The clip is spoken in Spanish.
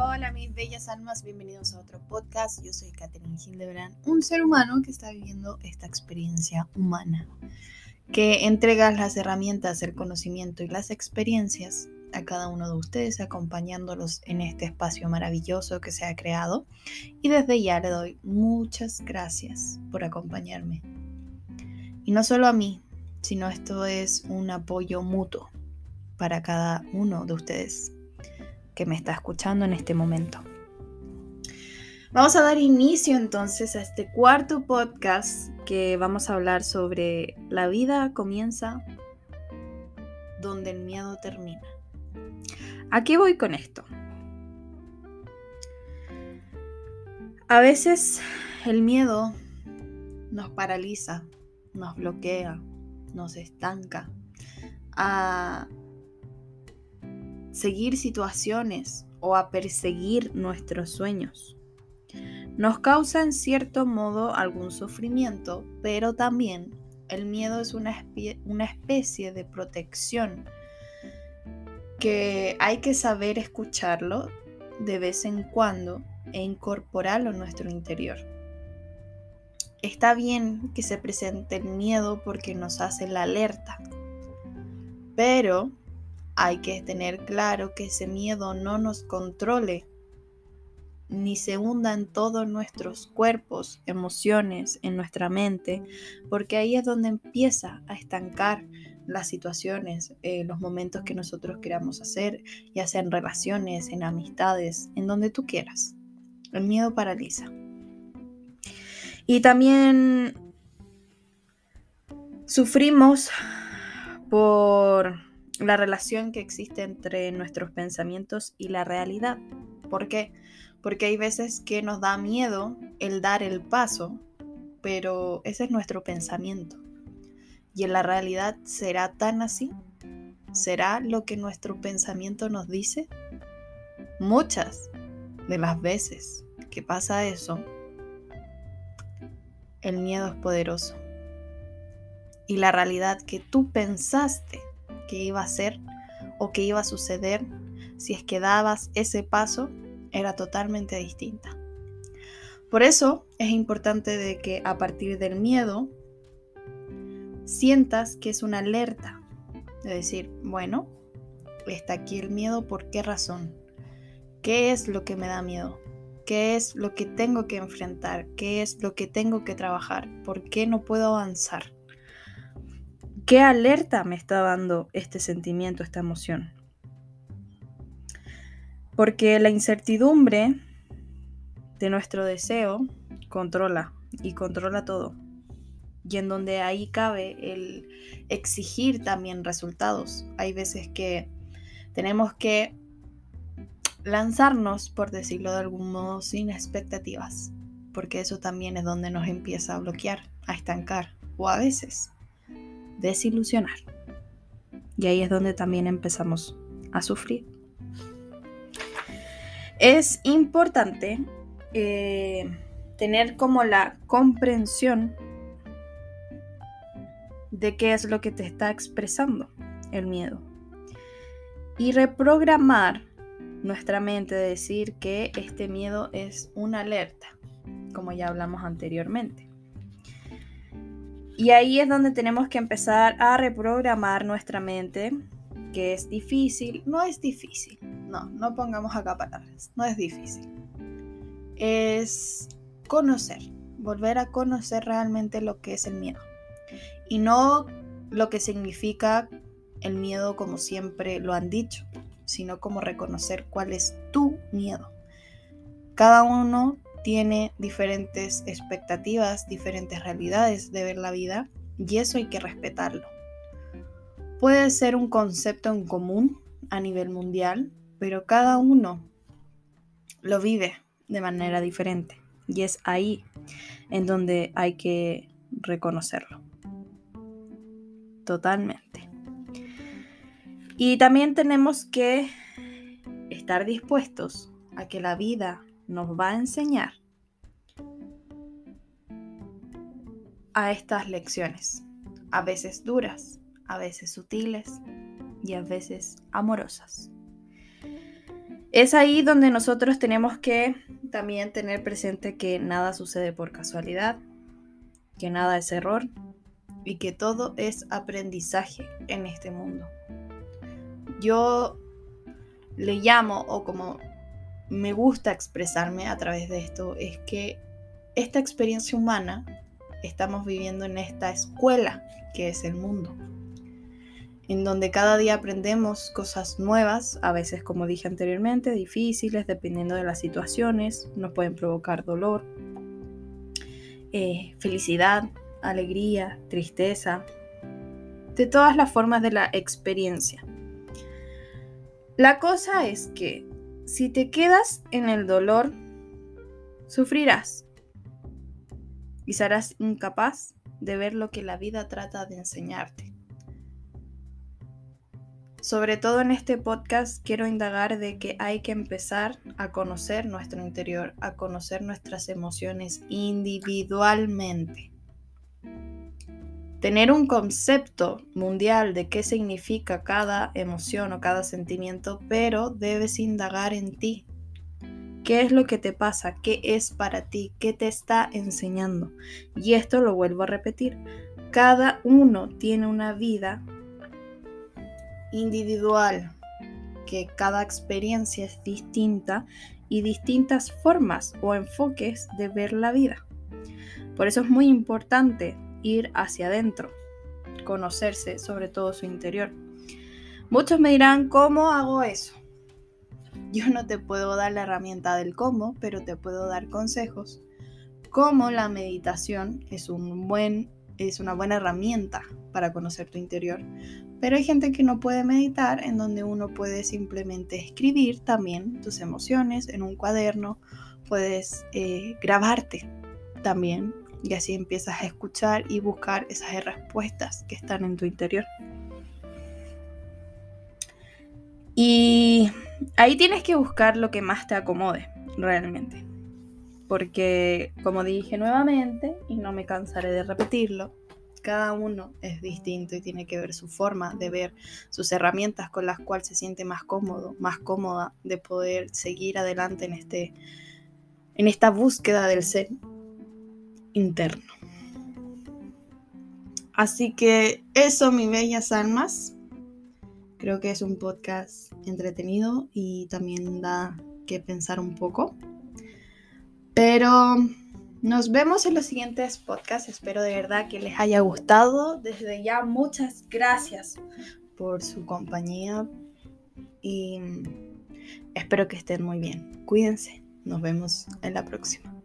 Hola mis bellas almas, bienvenidos a otro podcast. Yo soy Catherine Hildebrand, un ser humano que está viviendo esta experiencia humana, que entrega las herramientas, el conocimiento y las experiencias a cada uno de ustedes, acompañándolos en este espacio maravilloso que se ha creado. Y desde ya le doy muchas gracias por acompañarme. Y no solo a mí, sino esto es un apoyo mutuo para cada uno de ustedes que me está escuchando en este momento. Vamos a dar inicio entonces a este cuarto podcast que vamos a hablar sobre la vida comienza donde el miedo termina. ¿A qué voy con esto? A veces el miedo nos paraliza, nos bloquea, nos estanca a seguir situaciones o a perseguir nuestros sueños. Nos causa en cierto modo algún sufrimiento, pero también el miedo es una, una especie de protección que hay que saber escucharlo de vez en cuando e incorporarlo en nuestro interior. Está bien que se presente el miedo porque nos hace la alerta, pero hay que tener claro que ese miedo no nos controle ni se hunda en todos nuestros cuerpos, emociones, en nuestra mente, porque ahí es donde empieza a estancar las situaciones, eh, los momentos que nosotros queramos hacer, ya sea en relaciones, en amistades, en donde tú quieras. El miedo paraliza. Y también sufrimos por la relación que existe entre nuestros pensamientos y la realidad. ¿Por qué? Porque hay veces que nos da miedo el dar el paso, pero ese es nuestro pensamiento. ¿Y en la realidad será tan así? ¿Será lo que nuestro pensamiento nos dice? Muchas de las veces que pasa eso, el miedo es poderoso. Y la realidad que tú pensaste que iba a ser o que iba a suceder si es que dabas ese paso era totalmente distinta. Por eso es importante de que a partir del miedo sientas que es una alerta. De decir, bueno, está aquí el miedo, ¿por qué razón? ¿Qué es lo que me da miedo? ¿Qué es lo que tengo que enfrentar? ¿Qué es lo que tengo que trabajar? ¿Por qué no puedo avanzar? ¿Qué alerta me está dando este sentimiento, esta emoción? Porque la incertidumbre de nuestro deseo controla y controla todo. Y en donde ahí cabe el exigir también resultados. Hay veces que tenemos que lanzarnos, por decirlo de algún modo, sin expectativas. Porque eso también es donde nos empieza a bloquear, a estancar. O a veces desilusionar. Y ahí es donde también empezamos a sufrir. Es importante eh, tener como la comprensión de qué es lo que te está expresando el miedo. Y reprogramar nuestra mente de decir que este miedo es una alerta, como ya hablamos anteriormente. Y ahí es donde tenemos que empezar a reprogramar nuestra mente, que es difícil. No es difícil, no, no pongamos acá palabras, no es difícil. Es conocer, volver a conocer realmente lo que es el miedo. Y no lo que significa el miedo como siempre lo han dicho, sino como reconocer cuál es tu miedo. Cada uno tiene diferentes expectativas, diferentes realidades de ver la vida y eso hay que respetarlo. Puede ser un concepto en común a nivel mundial, pero cada uno lo vive de manera diferente y es ahí en donde hay que reconocerlo. Totalmente. Y también tenemos que estar dispuestos a que la vida nos va a enseñar a estas lecciones, a veces duras, a veces sutiles y a veces amorosas. Es ahí donde nosotros tenemos que también tener presente que nada sucede por casualidad, que nada es error y que todo es aprendizaje en este mundo. Yo le llamo, o como me gusta expresarme a través de esto, es que esta experiencia humana estamos viviendo en esta escuela que es el mundo en donde cada día aprendemos cosas nuevas, a veces como dije anteriormente, difíciles, dependiendo de las situaciones, nos pueden provocar dolor, eh, felicidad, alegría, tristeza, de todas las formas de la experiencia. La cosa es que si te quedas en el dolor, sufrirás y serás incapaz de ver lo que la vida trata de enseñarte. Sobre todo en este podcast quiero indagar de que hay que empezar a conocer nuestro interior, a conocer nuestras emociones individualmente. Tener un concepto mundial de qué significa cada emoción o cada sentimiento, pero debes indagar en ti. ¿Qué es lo que te pasa? ¿Qué es para ti? ¿Qué te está enseñando? Y esto lo vuelvo a repetir. Cada uno tiene una vida individual, que cada experiencia es distinta y distintas formas o enfoques de ver la vida. Por eso es muy importante ir hacia adentro, conocerse sobre todo su interior. Muchos me dirán, ¿cómo hago eso? Yo no te puedo dar la herramienta del cómo, pero te puedo dar consejos. Cómo la meditación es, un buen, es una buena herramienta para conocer tu interior. Pero hay gente que no puede meditar, en donde uno puede simplemente escribir también tus emociones en un cuaderno, puedes eh, grabarte también y así empiezas a escuchar y buscar esas respuestas que están en tu interior. Y ahí tienes que buscar lo que más te acomode realmente. Porque, como dije nuevamente, y no me cansaré de repetirlo, cada uno es distinto y tiene que ver su forma de ver, sus herramientas con las cuales se siente más cómodo, más cómoda de poder seguir adelante en, este, en esta búsqueda del ser interno. Así que eso, mis bellas almas. Creo que es un podcast entretenido y también da que pensar un poco. Pero nos vemos en los siguientes podcasts. Espero de verdad que les haya gustado. Desde ya muchas gracias por su compañía y espero que estén muy bien. Cuídense. Nos vemos en la próxima.